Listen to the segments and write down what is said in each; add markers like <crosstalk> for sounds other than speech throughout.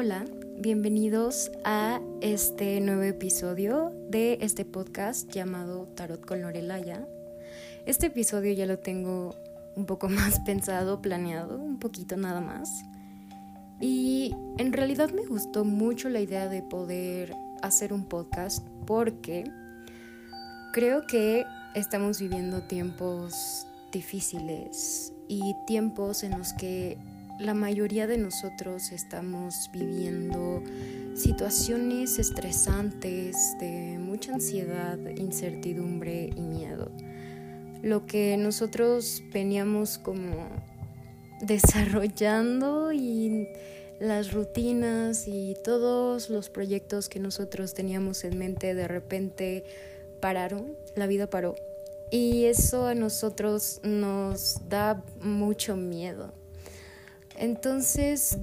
Hola, bienvenidos a este nuevo episodio de este podcast llamado Tarot con Lorelaya. Este episodio ya lo tengo un poco <laughs> más pensado, planeado, un poquito nada más. Y en realidad me gustó mucho la idea de poder hacer un podcast porque creo que estamos viviendo tiempos difíciles y tiempos en los que la mayoría de nosotros estamos viviendo situaciones estresantes de mucha ansiedad, incertidumbre y miedo. Lo que nosotros veníamos como desarrollando y las rutinas y todos los proyectos que nosotros teníamos en mente de repente pararon, la vida paró. Y eso a nosotros nos da mucho miedo. Entonces,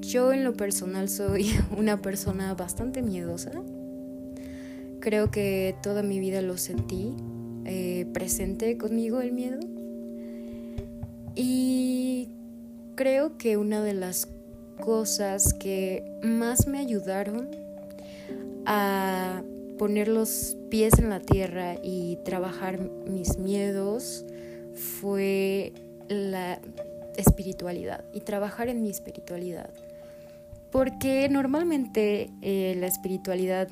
yo en lo personal soy <laughs> una persona bastante miedosa. Creo que toda mi vida lo sentí eh, presente conmigo el miedo. Y creo que una de las cosas que más me ayudaron a poner los pies en la tierra y trabajar mis miedos fue la espiritualidad y trabajar en mi espiritualidad. Porque normalmente eh, la espiritualidad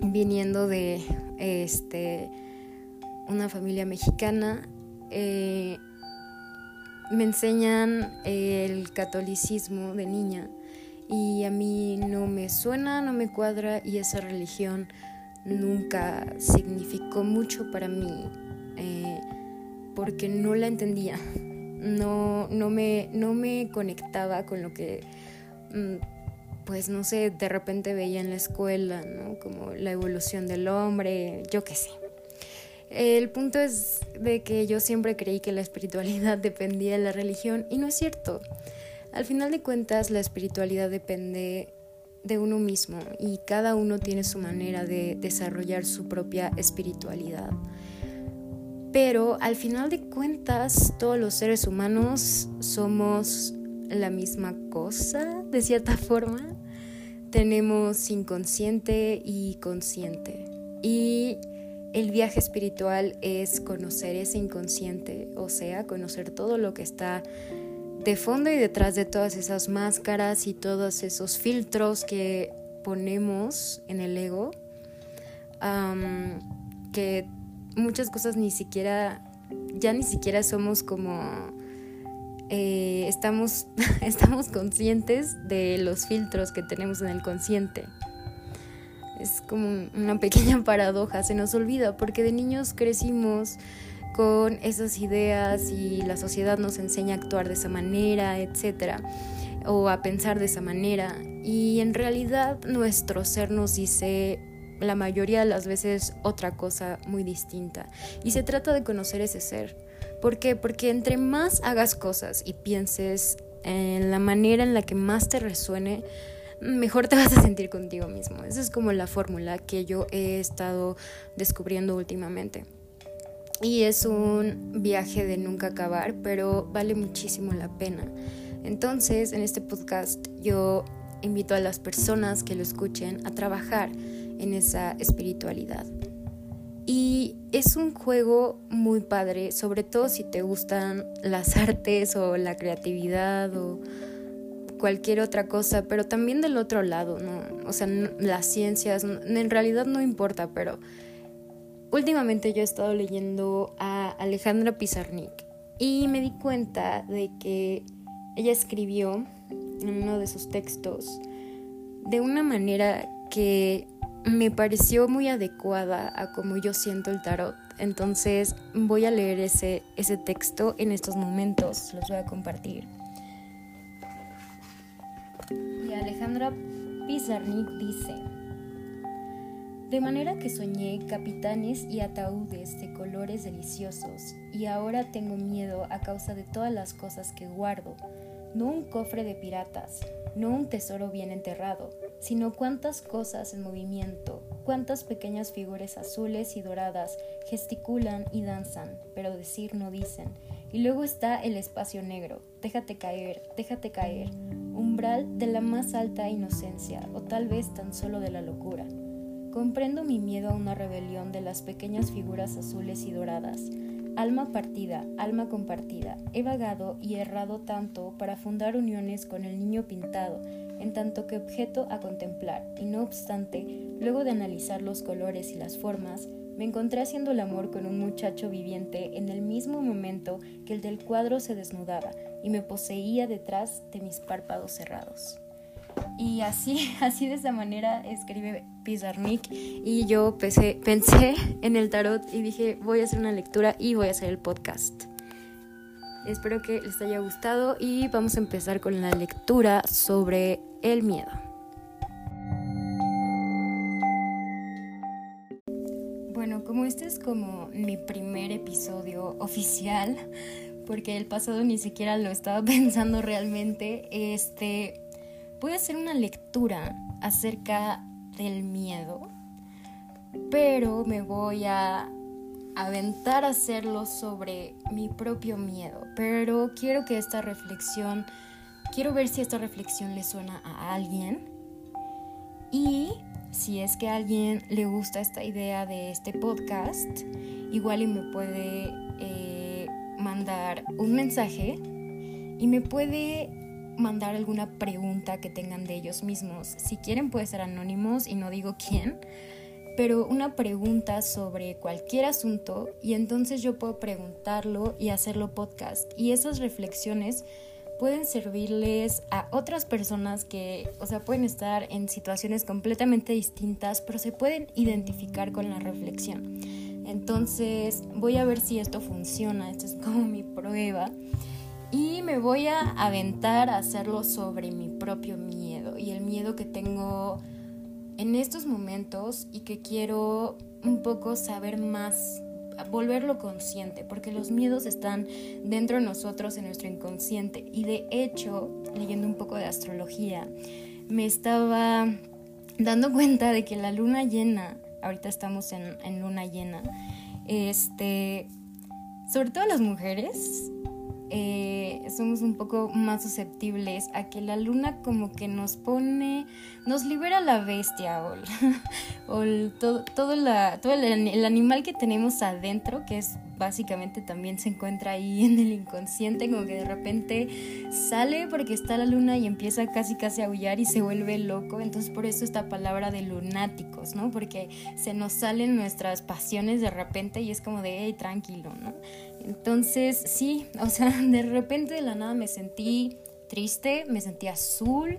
viniendo de este, una familia mexicana, eh, me enseñan el catolicismo de niña y a mí no me suena, no me cuadra y esa religión nunca significó mucho para mí eh, porque no la entendía, no, no, me, no me conectaba con lo que, mm, pues no sé, de repente veía en la escuela, ¿no? Como la evolución del hombre, yo qué sé. El punto es de que yo siempre creí que la espiritualidad <laughs> dependía de la religión y no es cierto. Al final de cuentas, la espiritualidad depende de uno mismo y cada uno tiene su manera de desarrollar su propia espiritualidad. Pero al final de cuentas, todos los seres humanos somos la misma cosa, de cierta <laughs> forma. Tenemos inconsciente y consciente. Y el viaje espiritual es conocer ese inconsciente, o sea, conocer todo lo que está de fondo y detrás de todas esas máscaras y todos esos filtros que ponemos en el ego, que muchas cosas ni siquiera, ya ni siquiera somos como, eh, estamos, <laughs> estamos conscientes de los filtros que tenemos en el consciente. Es como una pequeña <laughs> paradoja, se nos olvida, porque de niños crecimos con esas ideas y la sociedad nos enseña a actuar de esa manera, etcétera, o a pensar de esa manera. Y en realidad nuestro ser nos dice la mayoría de las veces otra cosa muy distinta. Y se trata de conocer ese ser. ¿Por qué? Porque entre más hagas cosas y pienses en la manera en la que más te resuene, mejor te <laughs> vas a sentir contigo mismo. Esa es como la fórmula que yo he estado descubriendo últimamente. Y es un viaje de nunca acabar, pero vale muchísimo la pena. Entonces, en este podcast yo invito a las personas que lo escuchen a trabajar en esa espiritualidad. Y es un juego muy padre, sobre todo si te gustan las artes o la creatividad o cualquier otra cosa, pero también del otro lado, ¿no? O sea, las ciencias, en realidad no importa, pero Últimamente yo he estado leyendo a Alejandra Pizarnik y me di cuenta de que ella escribió en uno de sus textos de una manera que me pareció muy adecuada a cómo yo siento el tarot. Entonces voy a leer ese, ese texto en estos momentos, los voy a compartir. Y Alejandra Pizarnik dice, de manera que soñé capitanes y ataúdes de colores deliciosos, y ahora tengo miedo a causa de todas las cosas que guardo, no un cofre de piratas, no un tesoro bien enterrado, sino cuántas cosas en movimiento, cuántas pequeñas figuras azules y doradas gesticulan y danzan, pero decir no dicen. Y luego está el espacio negro, déjate caer, déjate caer, umbral de la más alta inocencia o tal vez tan solo de la locura. Comprendo mi miedo a una rebelión de las pequeñas figuras azules y doradas. Alma partida, alma compartida. He vagado y errado tanto para fundar uniones con el niño pintado, en tanto que objeto a contemplar, y no obstante, luego de analizar los colores y las formas, me encontré haciendo el amor con un muchacho viviente en el mismo momento que el del cuadro se desnudaba y me poseía detrás de mis párpados cerrados. Y así, <laughs> así de esa manera escribe Pizarnik y yo pensé, pensé en el tarot y dije voy a hacer una lectura y voy a hacer el podcast. Espero que les haya gustado y vamos a empezar con la lectura sobre el miedo. Bueno, como este es como mi primer episodio oficial, porque el pasado ni siquiera lo estaba <laughs> pensando realmente, este voy a hacer una lectura acerca del miedo, pero me voy a aventar a hacerlo sobre mi propio miedo. Pero quiero que esta reflexión, quiero ver si esta reflexión le suena a alguien y si es que a alguien le gusta esta idea de este podcast, igual y me puede eh, mandar un mensaje y me puede mandar alguna pregunta que tengan de ellos mismos. Si quieren puede ser anónimos y no digo quién, pero una pregunta sobre cualquier asunto y entonces yo puedo preguntarlo y hacerlo podcast. Y esas reflexiones pueden servirles a otras personas que, o sea, pueden estar en situaciones completamente distintas, pero se pueden identificar con la reflexión. Entonces voy a ver si esto funciona, esto es como mi prueba y me voy a aventar a hacerlo sobre mi propio miedo y el miedo que tengo en estos momentos y que quiero un poco saber más, volverlo consciente, porque los miedos están dentro de nosotros, en nuestro inconsciente. Y de hecho, leyendo un poco de astrología, me estaba dando cuenta de que la luna llena, ahorita estamos en, en luna llena, este, sobre todo las mujeres, eh, somos un poco más susceptibles a que la luna como que nos pone, nos libera la bestia o, <laughs> todo, todo, todo el, animal que tenemos adentro, que es básicamente también se encuentra ahí en el inconsciente, como que de repente sale porque está la luna y empieza casi casi a aullar y se vuelve loco. Entonces por eso esta palabra de lunáticos, ¿no? Porque se nos salen nuestras pasiones de repente y es como de, hey, tranquilo, ¿no? Entonces, sí, <laughs> o sea, de repente de la nada me sentí triste, me sentí azul,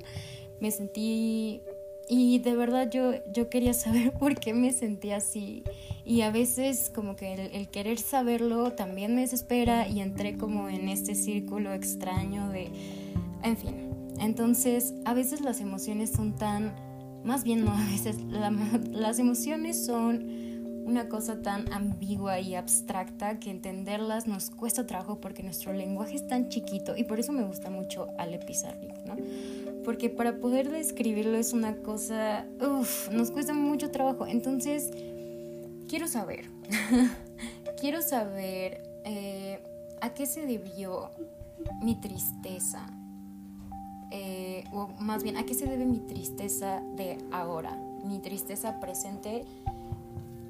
me sentí... Y de verdad yo, yo quería saber <laughs> por qué me sentí así. Y a veces como que el, querer saberlo también me desespera y entré como en este círculo extraño de... En fin, entonces a veces las emociones son tan... Más bien no, <laughs> a veces las emociones son una cosa tan ambigua y abstracta que entenderlas nos cuesta trabajo porque nuestro lenguaje es tan chiquito y por eso me gusta mucho Ale Pizarnik, ¿no? Porque para poder describirlo es una cosa, uff, nos cuesta mucho trabajo. Entonces, quiero saber, <laughs> quiero saber eh, a qué se debió mi tristeza, eh, o más bien, a qué se debe mi tristeza de ahora, mi tristeza presente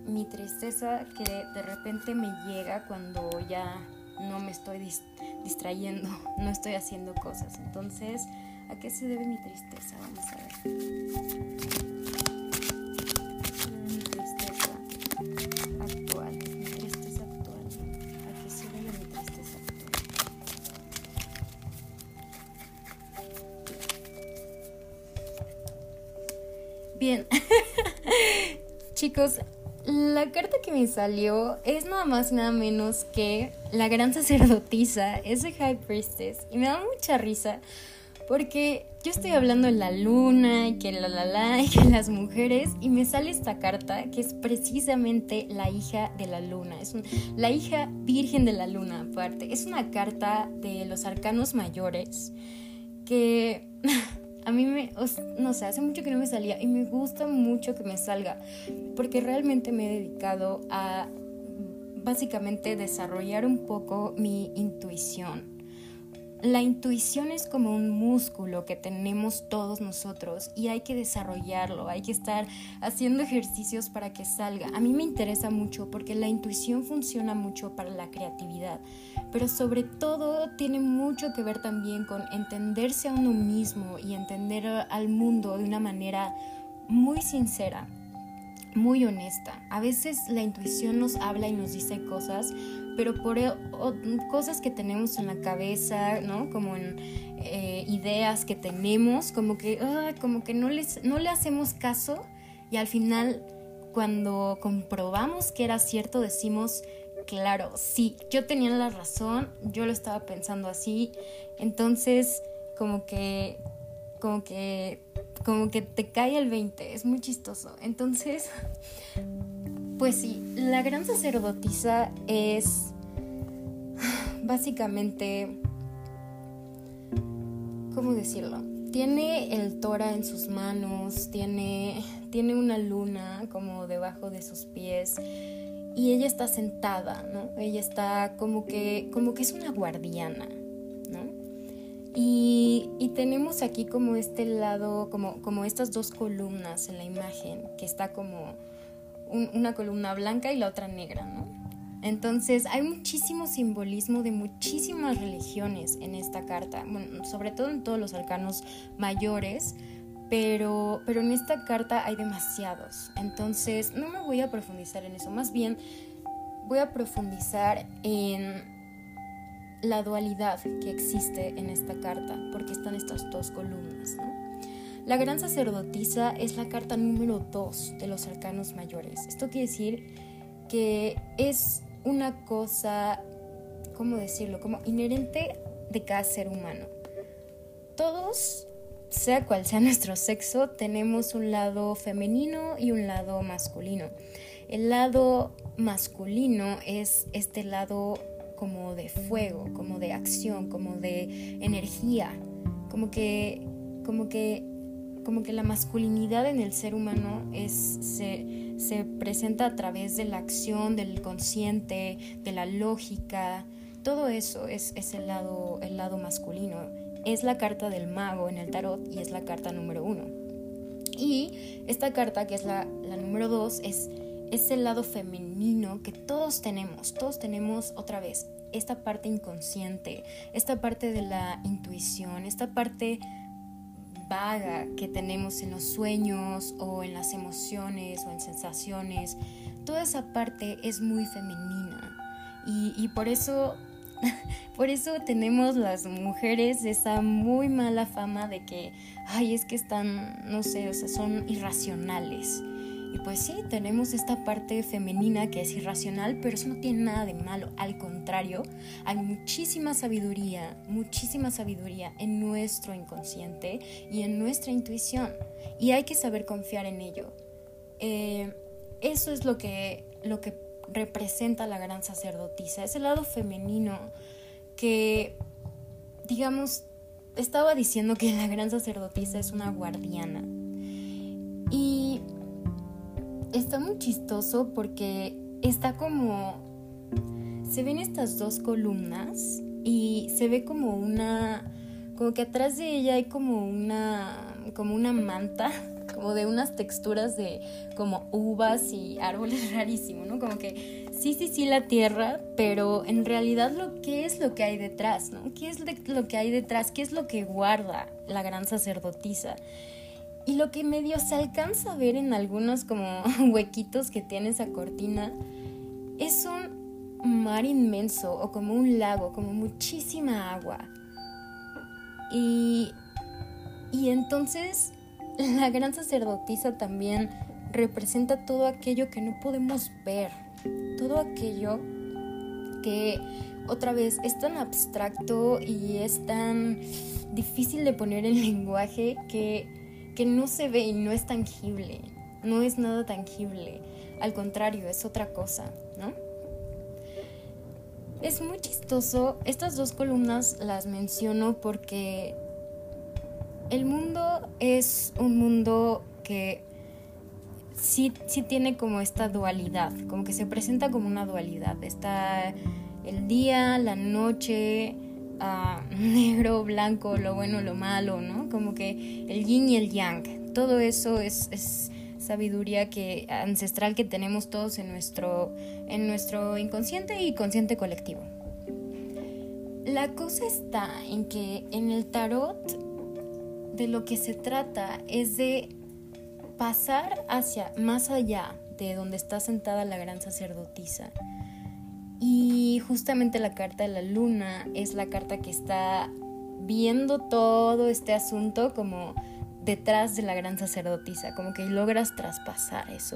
mi tristeza que de repente me llega cuando ya no me estoy distrayendo, <laughs> no estoy haciendo cosas. Entonces, ¿a qué se debe mi tristeza? Vamos a ver. Mi tristeza actual, mi tristeza actual. ¿A qué se debe mi tristeza actual? Bien. <laughs> Chicos, la carta que me salió es nada más y nada menos que la gran sacerdotisa, ese High Priestess. Y me da mucha risa porque yo estoy hablando de la luna y que la la la y que las mujeres y me sale esta carta que es precisamente la hija de la luna, es la hija virgen de la luna aparte. Es una carta de los arcanos mayores que <laughs> a mí me, no sé, hace mucho que no me salía y me gusta mucho que me salga porque realmente me he dedicado a básicamente desarrollar un poco mi intuición. La intuición es como un músculo que tenemos todos nosotros y hay que desarrollarlo, hay que estar haciendo ejercicios para que salga. A mí me interesa mucho porque la intuición funciona mucho para la creatividad, pero sobre todo tiene mucho que ver también con entenderse a uno mismo y entender al mundo de una manera muy sincera muy honesta. A veces la intuición nos habla y nos dice cosas, pero por e, cosas que tenemos en la cabeza, ¿no? Como en eh, ideas que tenemos, como que, como que no, les, no le hacemos caso y al final cuando comprobamos que era cierto decimos, claro, sí, yo tenía la razón, yo lo estaba pensando así, entonces como que, como que como que te cae el 20, es muy chistoso. Entonces, pues sí, la gran sacerdotisa es <sighs> básicamente, ¿cómo decirlo? Tiene el Tora en sus manos, tiene, tiene una luna como debajo de sus pies y ella está sentada, ¿no? Ella está como que, como que es una guardiana, y, tenemos aquí como este lado, como, como estas dos columnas en la imagen, que está como una columna blanca y la otra negra, ¿no? Entonces hay muchísimo simbolismo de muchísimas religiones en esta carta, sobre todo en todos los arcanos mayores, pero, pero en esta carta hay demasiados. Entonces no me voy a profundizar en eso, más bien voy a profundizar en la dualidad que existe en esta carta, porque están estas dos columnas. La gran sacerdotisa es la carta número 2 de los arcanos mayores. Esto quiere decir que es una cosa, ¿cómo decirlo? Como inherente de cada ser humano. Todos, sea cual sea nuestro sexo, tenemos un lado femenino y un lado masculino. El lado masculino es este lado como de fuego, como de acción, como de energía, como que, como que, como que la masculinidad en el ser humano es, se, se presenta a través de la acción, del consciente, de la lógica, todo eso es, es el, lado, el lado masculino. Es la carta del mago en el tarot y es la carta número uno. Y esta carta, que es la, la número dos, es es el lado femenino que todos tenemos, todos tenemos otra vez esta parte inconsciente, esta parte de la intuición, esta parte vaga que tenemos en los sueños o en las emociones o en sensaciones, toda esa parte es muy femenina y, y por eso <laughs> por eso tenemos las mujeres esa muy mala fama de que, ay, es que están, no sé, o sea, son irracionales. Y pues sí, tenemos esta parte femenina que es irracional, pero eso no tiene nada de malo. Al contrario, hay muchísima sabiduría, muchísima sabiduría en nuestro inconsciente y en nuestra intuición. Y hay que saber confiar en ello. Eh, eso es lo que, lo que representa la gran sacerdotisa, ese lado femenino que, digamos, estaba diciendo que la gran sacerdotisa es una guardiana. Está muy chistoso porque está como... Se ven estas dos columnas y se ve como una... Como que atrás de ella hay como una... Como una manta <laughs> como de unas texturas de como uvas y árboles <laughs> rarísimo, ¿no? Como que sí, sí, sí la tierra, pero en realidad lo que es lo que hay detrás, ¿no? ¿Qué es lo que hay detrás? ¿Qué es lo que guarda la gran sacerdotisa? Y lo que medio se alcanza a ver en algunos como <laughs> huequitos que tiene esa cortina es un mar inmenso o como un lago, como muchísima agua. Y, y entonces <laughs> la gran sacerdotisa también representa todo aquello que no podemos ver, todo aquello que otra vez es tan abstracto y es tan difícil de poner en <laughs> lenguaje que que no se ve y no es tangible, no es nada tangible, al contrario, es otra cosa, ¿no? Es muy chistoso, estas dos columnas las menciono porque el mundo es un mundo que sí, sí tiene como esta dualidad, como que se presenta como una dualidad. Está el día, la noche, a <laughs> negro, blanco, lo bueno, lo malo, ¿no? Como que el yin y el yang. Todo eso es, es sabiduría que, ancestral que tenemos todos en nuestro, en nuestro inconsciente y consciente colectivo. La cosa está en que en el tarot de lo que se trata es de pasar hacia más allá de donde está sentada la gran sacerdotisa. Y justamente la carta de la luna es la carta que está viendo todo este asunto como detrás de la gran sacerdotisa, como que logras traspasar eso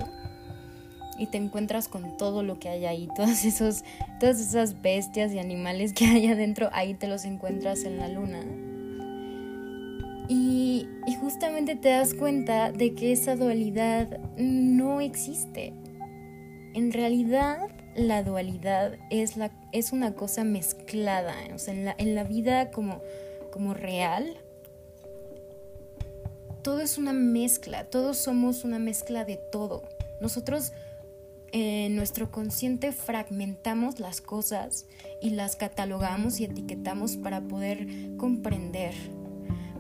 y te encuentras con todo lo que hay ahí, <laughs> esos, todas esas bestias y animales que hay adentro, ahí te los encuentras en la luna. Y, y justamente te das cuenta de que esa dualidad no existe. En realidad, la dualidad es, la, es una cosa mezclada, o sea, en la, en la vida como, como real, todo es una mezcla, todos somos una mezcla de todo. Nosotros en nuestro consciente fragmentamos las cosas y las catalogamos y etiquetamos para poder comprender.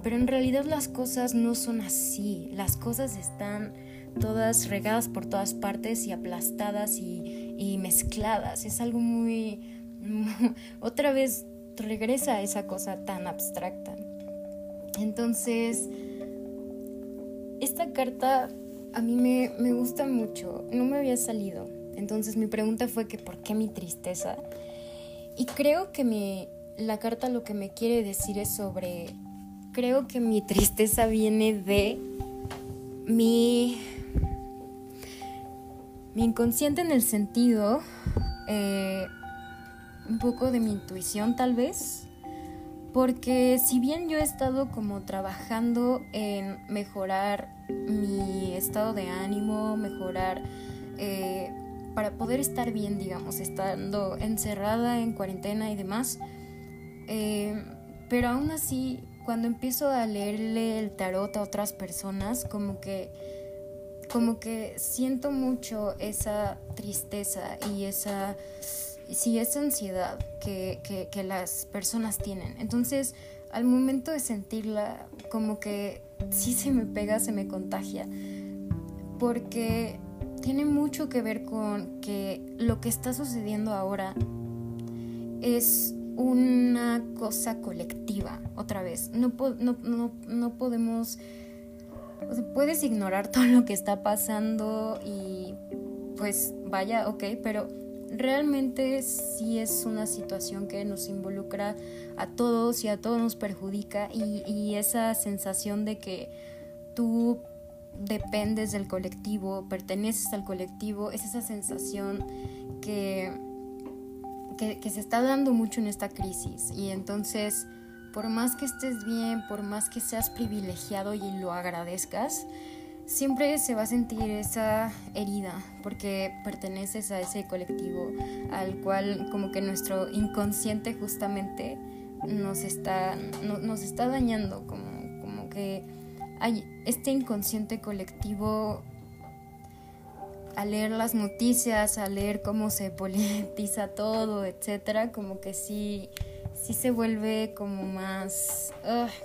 Pero en realidad las cosas no son así. Las cosas están todas regadas por todas partes y aplastadas y, y mezcladas. Es algo muy... <laughs> otra vez regresa a esa cosa tan abstracta. Entonces, esta carta a mí me, gusta mucho, no me había salido. Entonces mi pregunta fue que por qué mi tristeza. Y creo que mi, la carta lo que me quiere decir es sobre, creo que mi tristeza viene de mi, mi inconsciente en el sentido, eh, un poco de mi intuición tal vez, porque si bien yo he estado como trabajando en mejorar mi estado de ánimo, mejorar eh, para poder estar bien, digamos, estando encerrada en cuarentena y demás, eh, pero aún así, cuando empiezo a leerle el tarot a otras personas, como que como que siento mucho esa tristeza y esa sí, esa ansiedad que, que, las personas tienen. Entonces, al momento de sentirla, como que sí se me pega, se me contagia, porque tiene mucho que ver con que lo que está sucediendo ahora es una cosa colectiva, otra vez. No, no, no, no podemos... puedes ignorar <laughs> todo lo que está pasando y pues vaya, ok, pero realmente sí es una situación que nos involucra a todos y a todos nos perjudica y, esa sensación de que tú dependes del colectivo, perteneces al colectivo, es esa sensación que, que, que, se está dando mucho en esta crisis. Y entonces, por más que estés bien, por más que seas privilegiado y lo agradezcas, siempre se va a sentir esa herida porque perteneces a ese colectivo al cual como que nuestro inconsciente justamente nos está, nos está dañando, como, como que hay este inconsciente colectivo al leer las noticias, al leer cómo se politiza todo, etcétera, como que sí, sí se vuelve como más,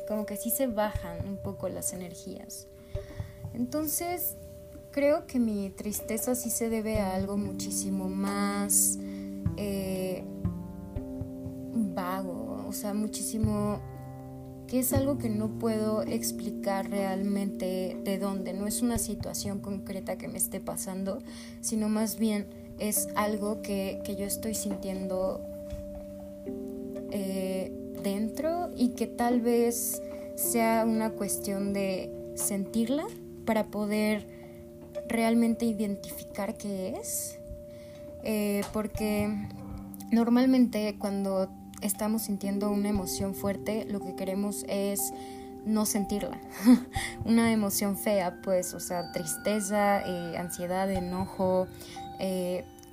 como que sí se bajan un poco las energías. Entonces, creo que mi tristeza sí se debe a algo muchísimo más eh, vago, o sea, muchísimo que es algo que no puedo explicar realmente de dónde, no es una situación concreta que me esté pasando, sino más bien es algo que, yo estoy sintiendo eh, dentro y que tal vez sea una cuestión de sentirla para poder realmente identificar qué es. Eh, porque normalmente cuando estamos sintiendo una emoción fuerte, lo que queremos es no sentirla. <laughs> una emoción fea, pues, o sea, tristeza, eh, ansiedad, enojo,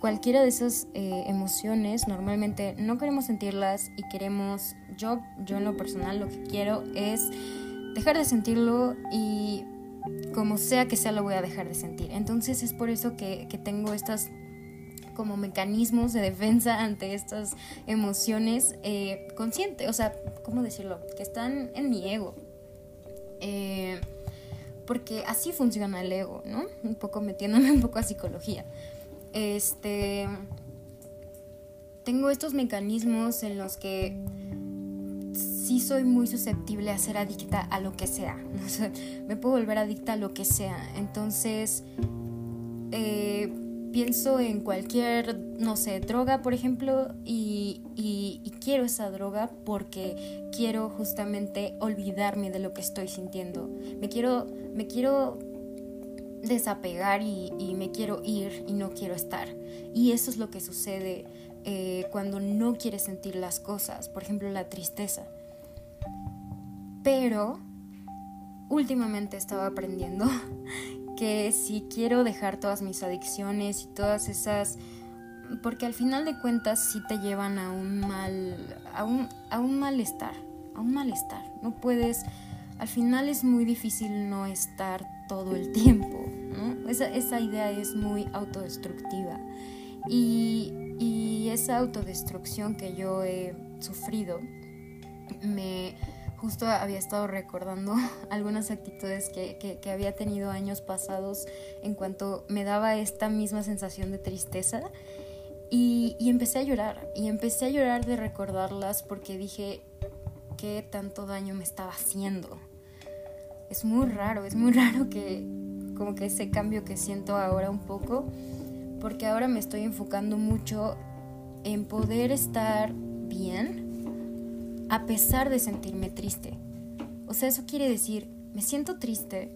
cualquiera de esas emociones, normalmente no queremos sentirlas y queremos, yo, yo en lo personal lo que quiero es dejar de sentirlo y como sea que sea lo voy a dejar de sentir. Entonces es por eso que, tengo estas como mecanismos de defensa <laughs> ante estas emociones eh, o sea, ¿cómo decirlo? Que están en mi ego. Eh, porque así funciona el ego, ¿no? Un poco metiéndome <laughs> un poco a psicología. Este. Tengo estos mecanismos en los que sí soy muy susceptible a ser adicta a lo que <laughs> sea. me puedo volver adicta a lo que sea. Entonces, eh, pienso en cualquier, no sé, droga, por ejemplo, y, quiero esa droga porque quiero justamente olvidarme de lo que estoy sintiendo. Me quiero, me quiero desapegar y, me quiero ir y no quiero estar. Y eso es lo que sucede eh, cuando no quieres sentir las cosas, por ejemplo, la tristeza. Pero últimamente estaba aprendiendo <laughs> que si quiero dejar todas mis adicciones y todas esas porque al final de cuentas sí te llevan a un mal a un, a un malestar a un malestar no puedes al final es muy difícil no estar todo el tiempo ¿no? esa, esa idea es muy autodestructiva y, y esa autodestrucción que yo he sufrido me justo había estado recordando <laughs> algunas actitudes que, había tenido años pasados en cuanto me daba esta misma sensación de tristeza y, empecé a llorar y empecé a llorar de recordarlas porque dije qué tanto daño me estaba haciendo. Es muy raro, es muy <laughs> raro que como que ese cambio que siento ahora un poco porque ahora me estoy enfocando mucho en poder estar bien a pesar de sentirme triste. O sea, eso quiere decir, me siento triste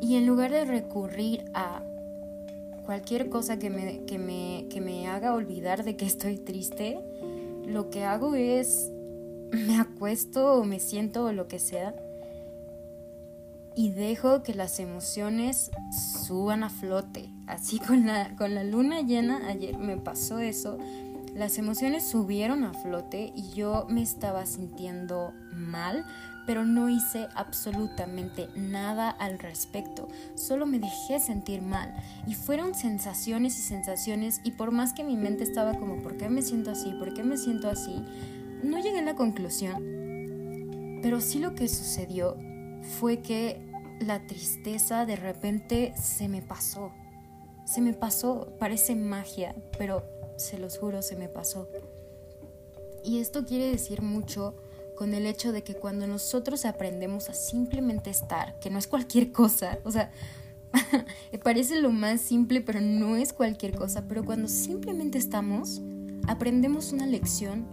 y en lugar de recurrir a cualquier cosa que me, que me, que me haga olvidar de que estoy triste, lo que hago es me acuesto o me siento o lo que sea y dejo que las emociones suban a flote. Así <laughs> con la, con la luna llena, ayer me pasó eso, las emociones subieron a flote y yo me estaba sintiendo mal, pero no hice absolutamente nada al respecto. Solo me dejé sentir mal. Y fueron sensaciones y sensaciones y por más que mi mente estaba como, ¿por qué me siento así? ¿Por qué me siento así? No llegué a la conclusión. Pero sí lo que sucedió fue que la tristeza de repente se me pasó. Se me pasó, parece magia, pero se los juro, se me pasó. Y esto quiere decir mucho con el hecho de que cuando nosotros aprendemos a simplemente estar, que no es cualquier cosa, o sea, <laughs> parece lo más simple, pero no es cualquier cosa, pero cuando simplemente estamos, aprendemos una lección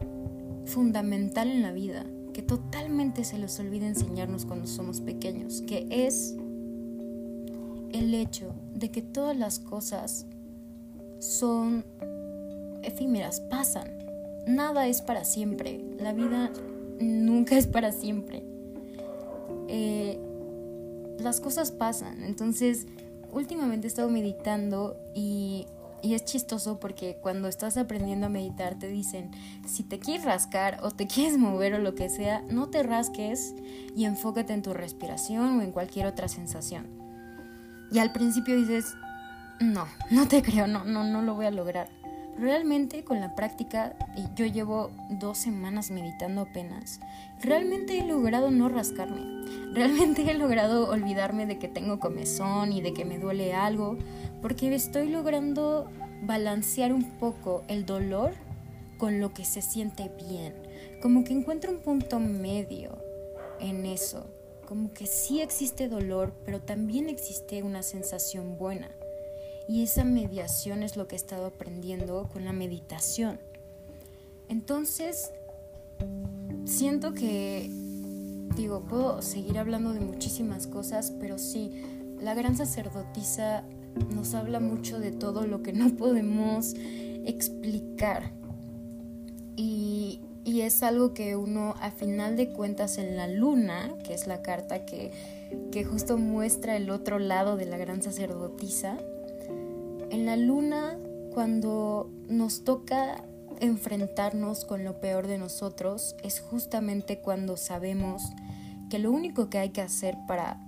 fundamental en la vida, que totalmente se nos olvida enseñarnos cuando somos pequeños, que es el hecho de que todas las cosas son efímeras, pasan. Nada es para siempre. La vida nunca <laughs> es para siempre. Eh, las cosas pasan. Entonces, últimamente he estado meditando y, y, es chistoso porque cuando estás aprendiendo a meditar te dicen, si te quieres rascar o te <laughs> quieres mover o lo que sea, no te rasques y enfócate en tu respiración o en cualquier otra sensación. Y al principio dices, no, no te creo, no, no, no lo voy a lograr. Realmente con la práctica, y yo llevo dos semanas meditando apenas, realmente he logrado no rascarme. <laughs> Realmente he logrado olvidarme de que tengo comezón y de que me duele algo, porque estoy logrando balancear un poco el dolor con lo que se siente bien. Como que encuentro un punto medio en eso. Como que sí existe dolor, pero también existe una sensación buena. Y esa mediación es lo que he estado aprendiendo con la meditación. Entonces, siento que, digo, puedo seguir hablando de muchísimas cosas, pero sí, la gran sacerdotisa nos habla mucho de todo lo que no <laughs> podemos explicar. Y, y es algo que uno, a final de cuentas, en la luna, que es la carta que, que justo muestra el otro lado de la gran sacerdotisa, en la luna, cuando nos toca enfrentarnos con lo peor de nosotros, es justamente cuando sabemos que lo único que hay que hacer para,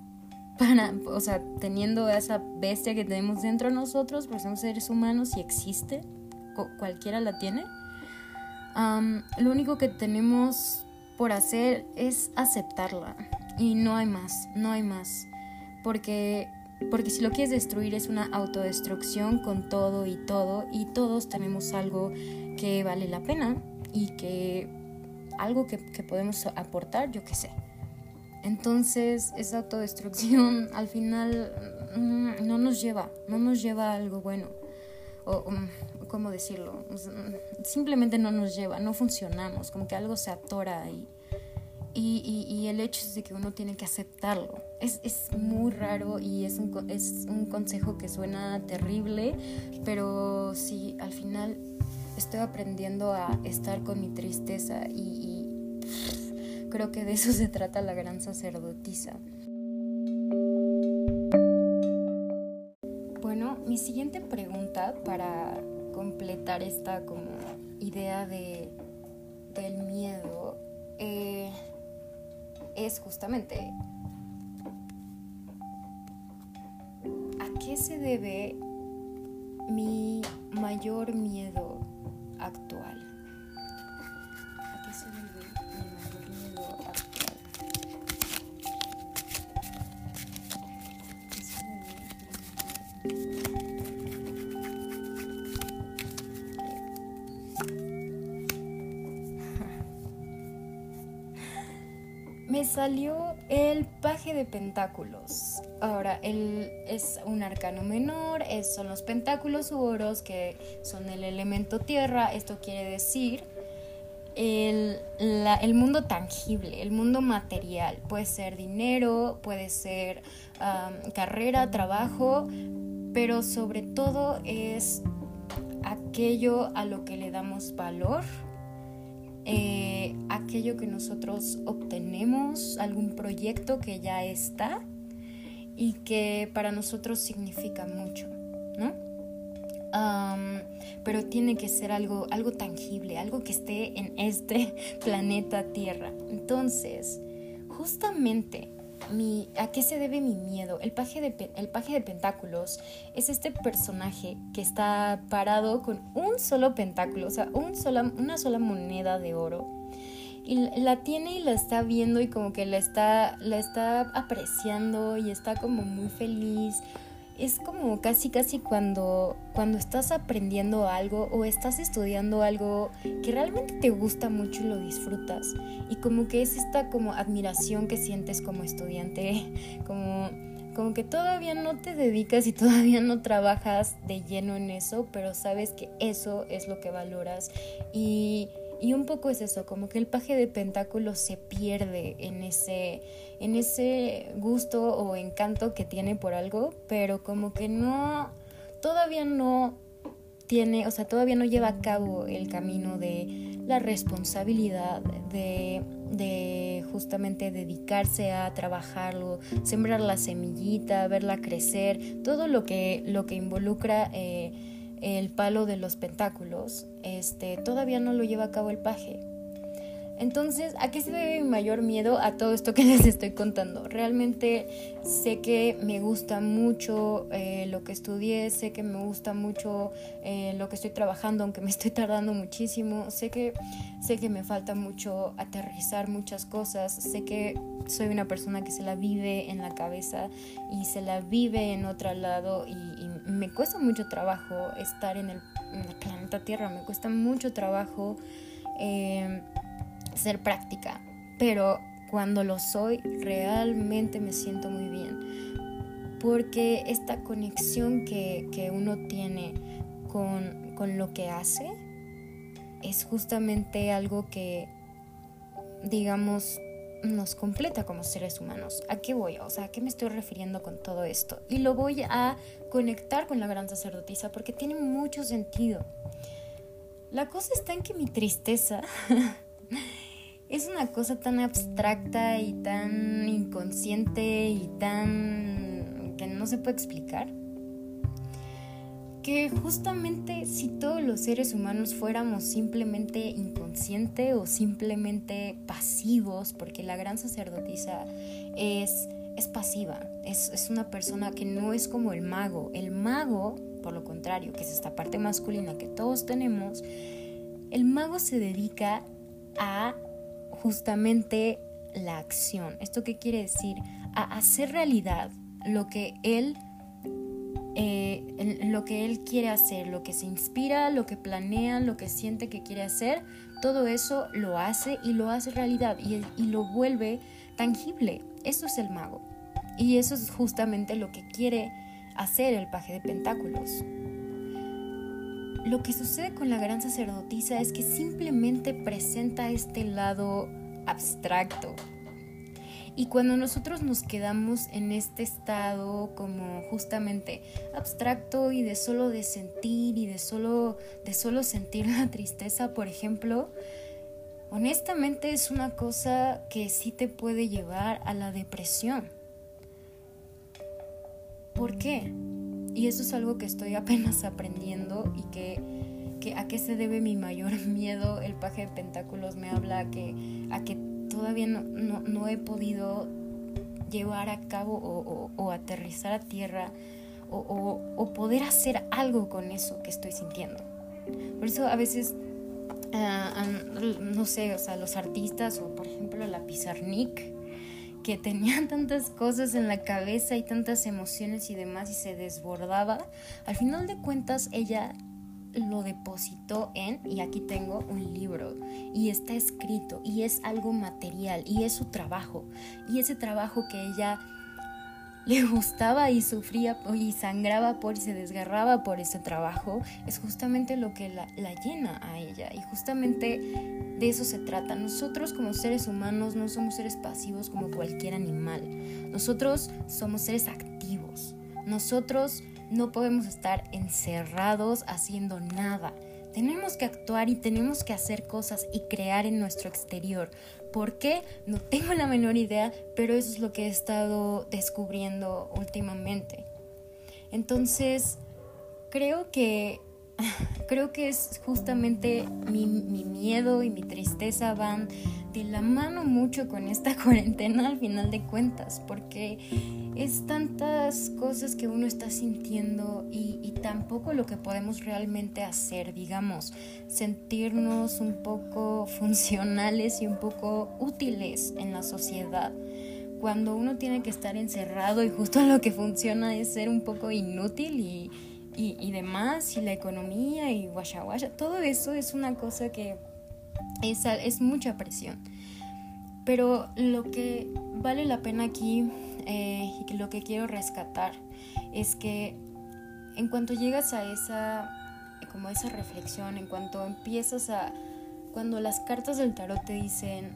para o sea, teniendo esa bestia que tenemos dentro de nosotros, porque somos seres humanos y existe, cualquiera la tiene. lo único que tenemos por hacer es aceptarla y no hay más, no hay más, porque porque si lo quieres destruir es una autodestrucción con todo y todo y todos tenemos algo que vale la pena y que algo que, podemos aportar, yo qué sé. Entonces esa autodestrucción <laughs> al final mm, no nos lleva, no nos lleva a algo bueno. O, ¿cómo decirlo? Simplemente no nos lleva, no funcionamos, como que algo se atora ahí. Y, y, el hecho es de que uno tiene que aceptarlo. Es, es muy raro y es un, es un consejo que suena terrible, pero sí, al final estoy aprendiendo a estar con mi tristeza y, creo que de eso se trata la gran sacerdotisa. Bueno, mi siguiente pregunta para completar esta como idea de, del miedo eh, es justamente qué se debe mi mayor miedo actual. ¿A qué se debe mi mayor miedo actual? ¿A qué se debe <laughs> me salió el paje de pentáculos. Ahora, él es un arcano menor, es, son los pentáculos u oros que son el elemento tierra. Esto quiere decir el, el, mundo tangible, el mundo material. Puede ser dinero, puede ser carrera, trabajo, pero sobre todo es aquello a lo que le damos valor eh, aquello que nosotros obtenemos, algún proyecto que ya está y que para nosotros significa mucho, ¿no? pero tiene que ser algo, algo tangible, algo que esté en este <laughs> planeta Tierra. Entonces, justamente ¿A qué se debe mi miedo? El paje, de, el paje de pentáculos es este personaje que está parado con un solo pentáculo, o sea, un sola, una sola moneda de oro. Y la tiene y la está viendo y como que la está, la está apreciando y está como muy feliz es como casi casi cuando, cuando estás aprendiendo algo o estás estudiando algo que realmente te gusta mucho y lo disfrutas. Y como que es esta como admiración que sientes como estudiante, <laughs> como, como que todavía no te dedicas y todavía no trabajas de lleno en eso, pero sabes que eso es lo que valoras. Y y un poco es eso, como que el paje de pentáculos se pierde en ese, en ese gusto o encanto que tiene por algo, pero como que no, todavía no tiene, o sea, todavía no lleva a cabo el camino de la responsabilidad, de, de justamente dedicarse a trabajarlo, sembrar la semillita, verla crecer, todo lo que, lo que involucra... Eh, el palo de los pentáculos, este, todavía no lo lleva a cabo el paje. Entonces, ¿a qué se debe mi mayor miedo a todo esto que <laughs> les estoy contando? Realmente sé que me gusta mucho eh, lo que estudié, sé que me gusta mucho eh, lo que estoy trabajando, aunque me estoy tardando muchísimo, sé que, sé que me falta mucho aterrizar muchas cosas, sé que soy una persona que se la vive en la cabeza y se la vive en otro lado y, me cuesta mucho trabajo estar en el, planeta Tierra, me cuesta mucho trabajo. Eh, ser práctica, pero cuando lo soy realmente me siento muy bien. Porque esta conexión que, uno tiene con, con lo que hace es justamente algo que, digamos, nos completa como seres humanos. ¿A qué voy? O sea, ¿a qué me estoy refiriendo con todo esto? Y lo voy a conectar con la gran sacerdotisa porque tiene mucho sentido. La cosa está en que mi tristeza <laughs> es una cosa tan abstracta y tan inconsciente y tan que no se puede explicar que justamente si todos los seres humanos fuéramos simplemente inconscientes o simplemente pasivos, porque la gran sacerdotisa es, es pasiva, es, es una persona que no es como el mago. El mago por lo contrario, que es esta parte masculina que todos tenemos, el mago se dedica a justamente la acción. ¿Esto qué quiere decir? A hacer realidad lo que él eh, lo que él quiere hacer, lo que se inspira, lo que planea, lo que siente que quiere hacer, todo eso lo hace y lo hace realidad y, y lo vuelve tangible. Eso es el mago. Y eso es justamente lo que quiere hacer el paje de pentáculos. Lo que sucede con la gran sacerdotisa es que simplemente presenta este lado abstracto, y cuando nosotros nos quedamos en este estado como justamente abstracto y de solo de sentir y de solo, de solo sentir <laughs> la tristeza, por ejemplo, honestamente es una cosa que sí te puede llevar a la depresión. ¿Por qué? Y eso es algo que estoy <laughs> apenas aprendiendo y que, a qué se debe mi mayor <laughs> miedo. El paje de pentáculos me habla que, a que todavía no, he podido llevar a cabo o, aterrizar a tierra o, poder hacer algo con eso que estoy sintiendo. Por eso a veces, ah, no sé, o sea, los artistas o por ejemplo la Pizarnik, que tenían <laughs> tantas cosas en la cabeza y tantas emociones y demás y se desbordaba, al final de cuentas ella lo depositó en, y aquí tengo un libro, y está escrito, y es algo material, y es su trabajo, y ese trabajo que ella <laughs> le gustaba y sufría y sangraba por y se desgarraba por ese trabajo, es justamente lo que la, llena a ella. Y justamente de eso se trata. Nosotros como seres humanos no somos seres pasivos como cualquier animal. Nosotros somos seres activos. Nosotros no podemos estar encerrados haciendo nada. Tenemos que actuar y tenemos que hacer cosas y crear en nuestro exterior. ¿Por qué? No tengo la menor idea, pero eso es lo que he estado descubriendo últimamente. Entonces, creo que <laughs> creo que es justamente mi, mi, miedo y mi tristeza van de la mano mucho con esta <laughs> cuarentena al final de cuentas, porque es tantas cosas que uno está sintiendo y, y tampoco lo que podemos realmente hacer, digamos, sentirnos un poco <laughs> funcionales y un poco útiles en la sociedad. Cuando uno tiene que estar encerrado y justo lo que funciona es ser un poco inútil y, y, demás, y la economía y guasha guasha, todo eso es una cosa que es, es mucha presión. Pero lo que vale la pena aquí eh, y lo que quiero rescatar es que en cuanto llegas a esa, como esa reflexión, en cuanto empiezas a, cuando las cartas del tarot te dicen,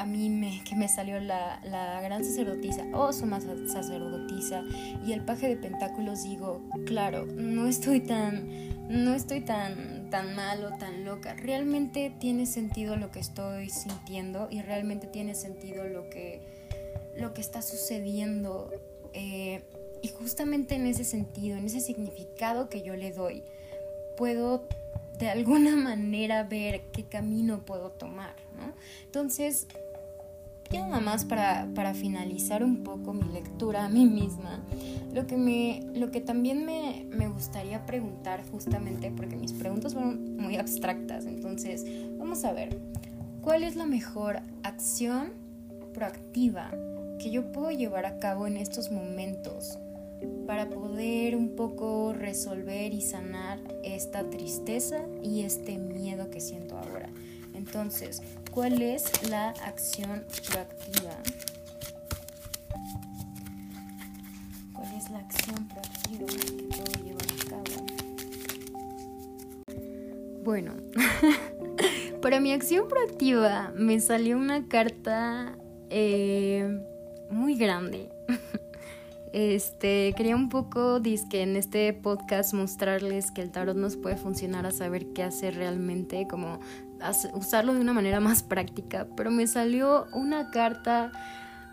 a mí me, que me salió la, la gran sacerdotisa, oh, más sacerdotisa, y el paje de pentáculos, digo, claro, no estoy tan, no estoy tan, tan mal o tan loca. Realmente tiene sentido lo que estoy sintiendo y realmente tiene sentido lo que, lo que está sucediendo. Eh, y justamente en ese sentido, en ese significado que yo le doy, puedo de alguna <laughs> manera ver qué camino puedo tomar, ¿no? Entonces, ya nada más para, finalizar un poco mi lectura a mí misma, lo que, me, lo que también me, me gustaría preguntar justamente, porque mis preguntas fueron muy abstractas, entonces vamos a ver, ¿cuál es la mejor acción proactiva que yo puedo llevar a cabo en estos momentos para poder un poco resolver y sanar esta tristeza y este miedo que siento ahora? Entonces, ¿cuál es la acción proactiva? ¿Cuál es la acción proactiva que puedo llevar a cabo? Bueno, <laughs> para mi acción proactiva me salió una carta eh, muy grande. <laughs> Este, quería un poco, disque en este podcast mostrarles que el tarot nos puede funcionar a saber qué hacer realmente, como usarlo de una manera más práctica, pero me salió una carta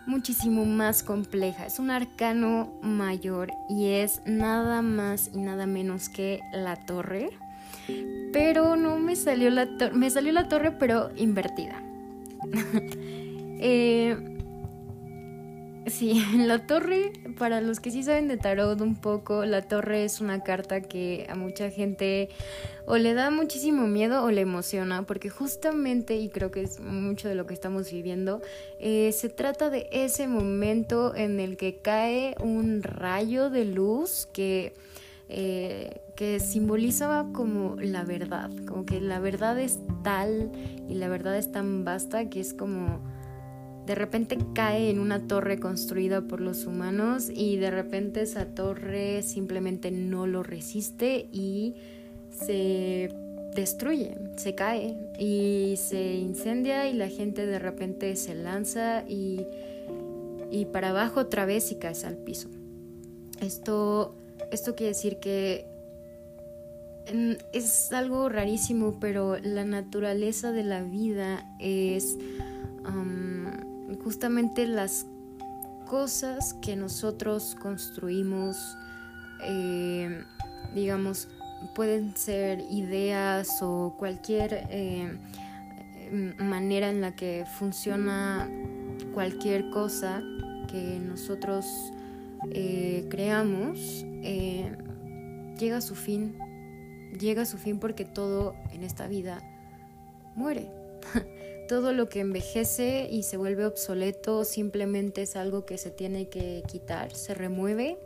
muchísimo más compleja. Es un arcano mayor y es nada más y nada menos que la torre. Pero no me salió la torre, me salió la torre pero invertida. <laughs> eh, Sí, <laughs> la torre, para los que sí saben de tarot un poco, la torre es una carta que a mucha gente o le da muchísimo miedo o le emociona, porque justamente, y creo que es mucho de lo que estamos viviendo, eh, se trata de ese momento en el que cae un rayo de luz que... Eh, que simboliza como la verdad, como que la verdad es tal y la verdad es tan vasta que es como de repente cae en una torre construida por los humanos y de repente esa torre simplemente no lo resiste y se destruye, se cae y se incendia y la gente de repente se lanza y, y para abajo otra vez y caes al piso. Esto, esto quiere decir que mm, es algo rarísimo, pero la naturaleza de la vida es justamente las cosas que nosotros construimos, eh, digamos, pueden ser ideas o cualquier eh, manera en la que funciona cualquier cosa que nosotros eh, creamos, llega a su fin, llega a su fin porque todo en esta vida muere. <laughs> todo lo que envejece y se vuelve obsoleto simplemente es algo que se tiene que quitar, se remueve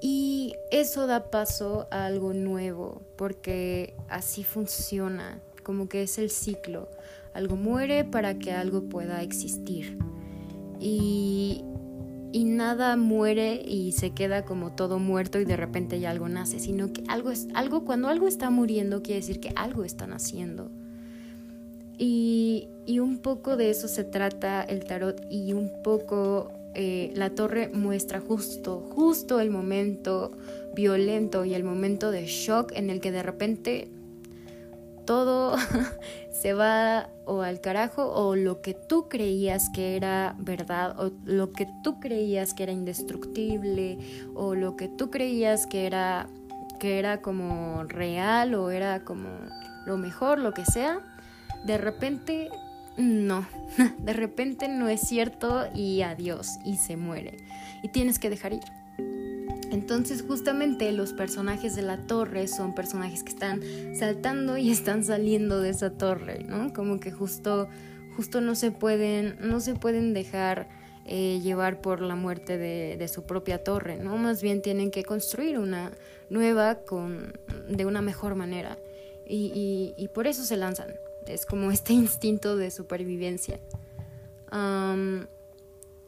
y eso da paso a algo nuevo porque así funciona, como que es el ciclo. Algo muere para que algo pueda existir. Y, nada muere y se queda como todo muerto y de repente ya algo nace, sino que algo es algo cuando algo está muriendo quiere decir que algo está naciendo. Y, un poco de eso se trata el tarot y un poco eh, la torre muestra justo, justo el momento violento y el momento de shock en el que de repente todo <laughs> se va o al carajo o lo que tú creías que era verdad o lo que tú creías que era indestructible o lo que tú creías que era que era como real o era como lo mejor, lo que sea, de repente no, <laughs> de repente no es cierto y adiós y se muere y tienes que dejar ir. Entonces justamente los personajes de la torre son personajes que están saltando y <laughs> están saliendo de esa torre, ¿no? Como que justo, justo no se pueden, no se pueden dejar eh, llevar por la muerte de, su propia torre, ¿no? Más bien tienen que construir una nueva con, de una mejor manera y por eso se lanzan es como este <laughs> instinto de supervivencia.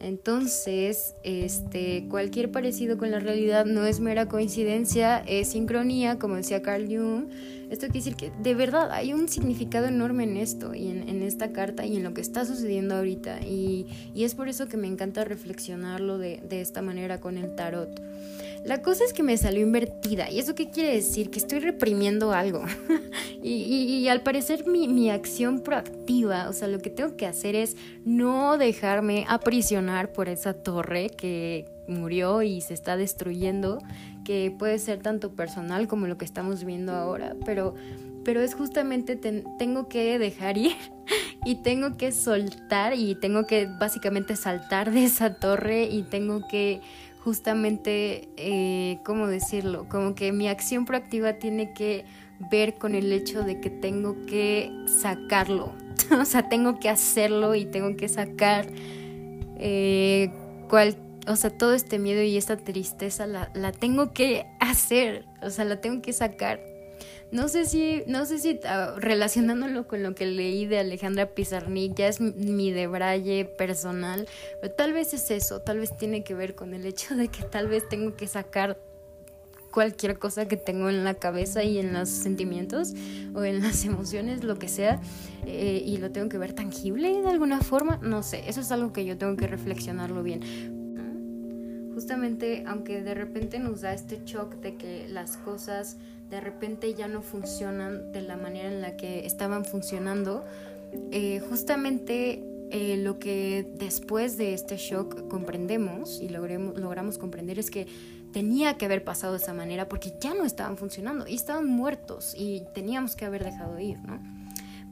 entonces, este, cualquier parecido con la realidad no es mera coincidencia, es sincronía, como decía Carl Jung. Esto quiere decir que de verdad hay un significado enorme en esto y en, esta carta y en lo que está sucediendo ahorita. Y, es por eso que me encanta reflexionarlo de, de esta manera con el tarot. La cosa es que me salió invertida. ¿Y eso qué quiere decir? Que estoy reprimiendo algo. <laughs> y, al parecer mi, mi, acción proactiva, o sea, lo que tengo que hacer es no dejarme aprisionar por esa torre que murió y se está destruyendo, que puede ser tanto personal como lo que estamos viendo ahora, pero, pero es justamente tengo que dejar ir <laughs> y tengo que soltar y tengo que básicamente saltar de esa torre y tengo que justamente, eh, ¿cómo decirlo? Como que mi acción proactiva tiene que ver con el hecho de que tengo que sacarlo. <laughs> o sea, tengo que hacerlo y tengo que sacar eh, cual, o sea, todo este miedo y esta tristeza la, la tengo que hacer. O sea, la tengo que sacar. No sé si, no sé si ah, relacionándolo con lo que leí de Alejandra Pizarnik, ya es mi debraye personal, pero tal vez es eso, tal vez tiene que ver con el hecho de que tal vez tengo que sacar cualquier cosa que tengo en la cabeza y en los sentimientos o en las <laughs> emociones, lo que sea, eh, y lo tengo que ver tangible de alguna forma, no sé, eso es algo que yo tengo que reflexionarlo bien. Justamente, aunque de repente nos da este shock de que las cosas de repente ya no funcionan de la manera en la que estaban funcionando, eh, justamente eh, lo que después de este shock comprendemos y logramos comprender es que tenía que haber pasado de esa manera porque ya no estaban funcionando y estaban muertos y teníamos que haber dejado ir, ¿no?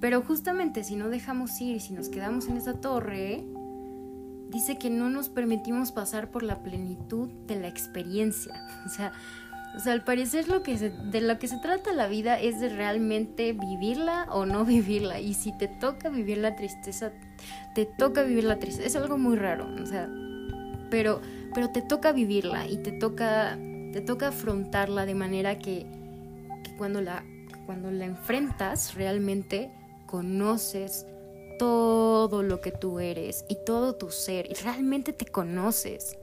Pero justamente si no dejamos ir si nos quedamos en esa torre, dice que no nos permitimos pasar por la plenitud de la experiencia. <laughs> O sea, o sea, al parecer lo que de lo que se trata la vida es de realmente vivirla o no <laughs> vivirla. Y si te toca vivir la tristeza, te toca vivir la tristeza. Es algo muy raro, o sea, pero, pero te toca vivirla y te toca, te toca afrontarla de manera que, que cuando, la, cuando la enfrentas realmente conoces todo lo que tú eres y todo tu ser y realmente te conoces.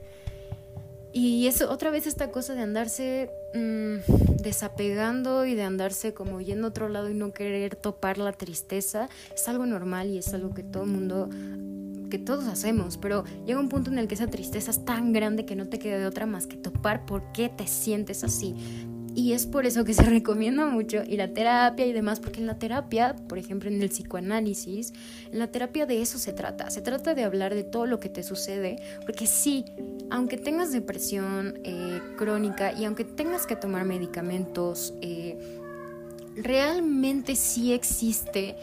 Y eso, otra vez esta cosa de andarse mm, desapegando y de andarse como yendo a otro lado y no querer topar la tristeza, es algo normal y es algo que todo el mundo, que todos hacemos, pero llega un punto en el que esa tristeza es tan grande que no te queda de otra más que topar por qué te sientes así. Y es por eso que se <laughs> recomienda mucho ir a terapia y demás, porque en la terapia, por ejemplo en el psicoanálisis, en la terapia de eso se trata. Se trata de hablar de todo lo que te sucede, porque sí, aunque tengas depresión eh, crónica y aunque tengas que tomar medicamentos, eh, realmente sí existe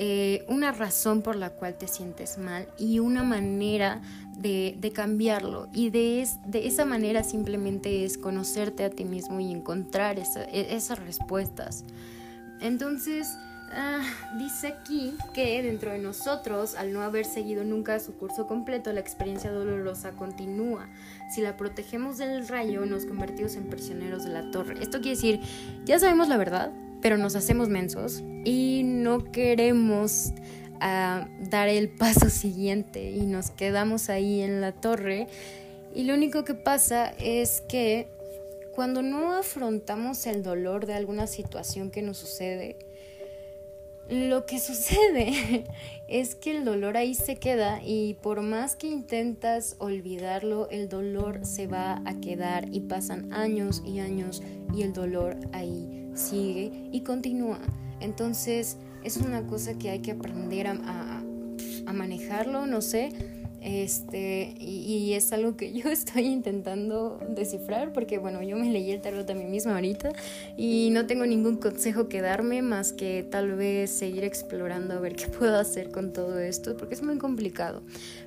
eh, una razón por la cual te sientes mal y una manera de, cambiarlo. Y de, de, esa manera simplemente es conocerte a ti mismo y encontrar e, esas respuestas. Entonces, ah, dice aquí que dentro de nosotros, al no haber seguido nunca su curso completo, la experiencia dolorosa continúa. Si la protegemos del rayo, nos convertimos en prisioneros de la torre. Esto quiere decir, ya sabemos la verdad, pero nos hacemos mensos y no queremos ah, dar el paso <laughs> siguiente y nos quedamos ahí en la torre y lo único que pasa es que cuando no afrontamos el dolor de alguna situación que nos sucede, lo que <laughs> sucede es que el dolor ahí se queda y por más que intentas olvidarlo, el dolor se va a quedar y pasan años y años y el dolor ahí sigue y continúa. Entonces es una cosa que hay que aprender a, manejarlo, no sé. Este, y, es algo que <laughs> yo estoy intentando descifrar porque, bueno, yo me leí el tarot a mí misma ahorita y no tengo ningún consejo que darme más que tal vez seguir explorando a ver qué puedo hacer con todo esto porque es muy complicado.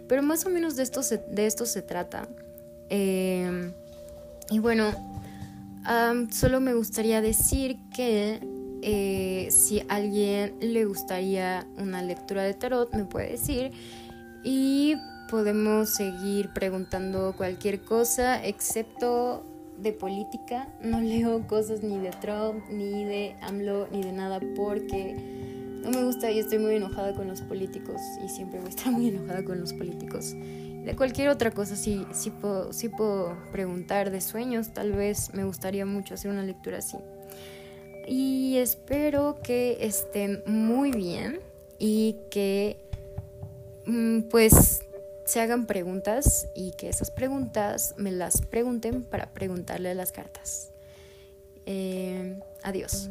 Pero más o menos de esto se, de esto se trata. Eh, y bueno, solo me gustaría decir que eh, si a alguien le gustaría una lectura de tarot, me puede decir. Y podemos seguir preguntando cualquier cosa, excepto de política. No leo cosas ni de Trump, ni de AMLO, ni de nada, porque no me gusta y estoy muy enojada con los políticos. Y siempre voy a estar muy enojada con los políticos de cualquier otra cosa sí, sí, puedo, preguntar de sueños, tal vez me gustaría mucho hacer una lectura así. Y espero que estén muy bien y que mm, pues se hagan preguntas y que esas preguntas me las pregunten para preguntarle las cartas. Eh, adiós.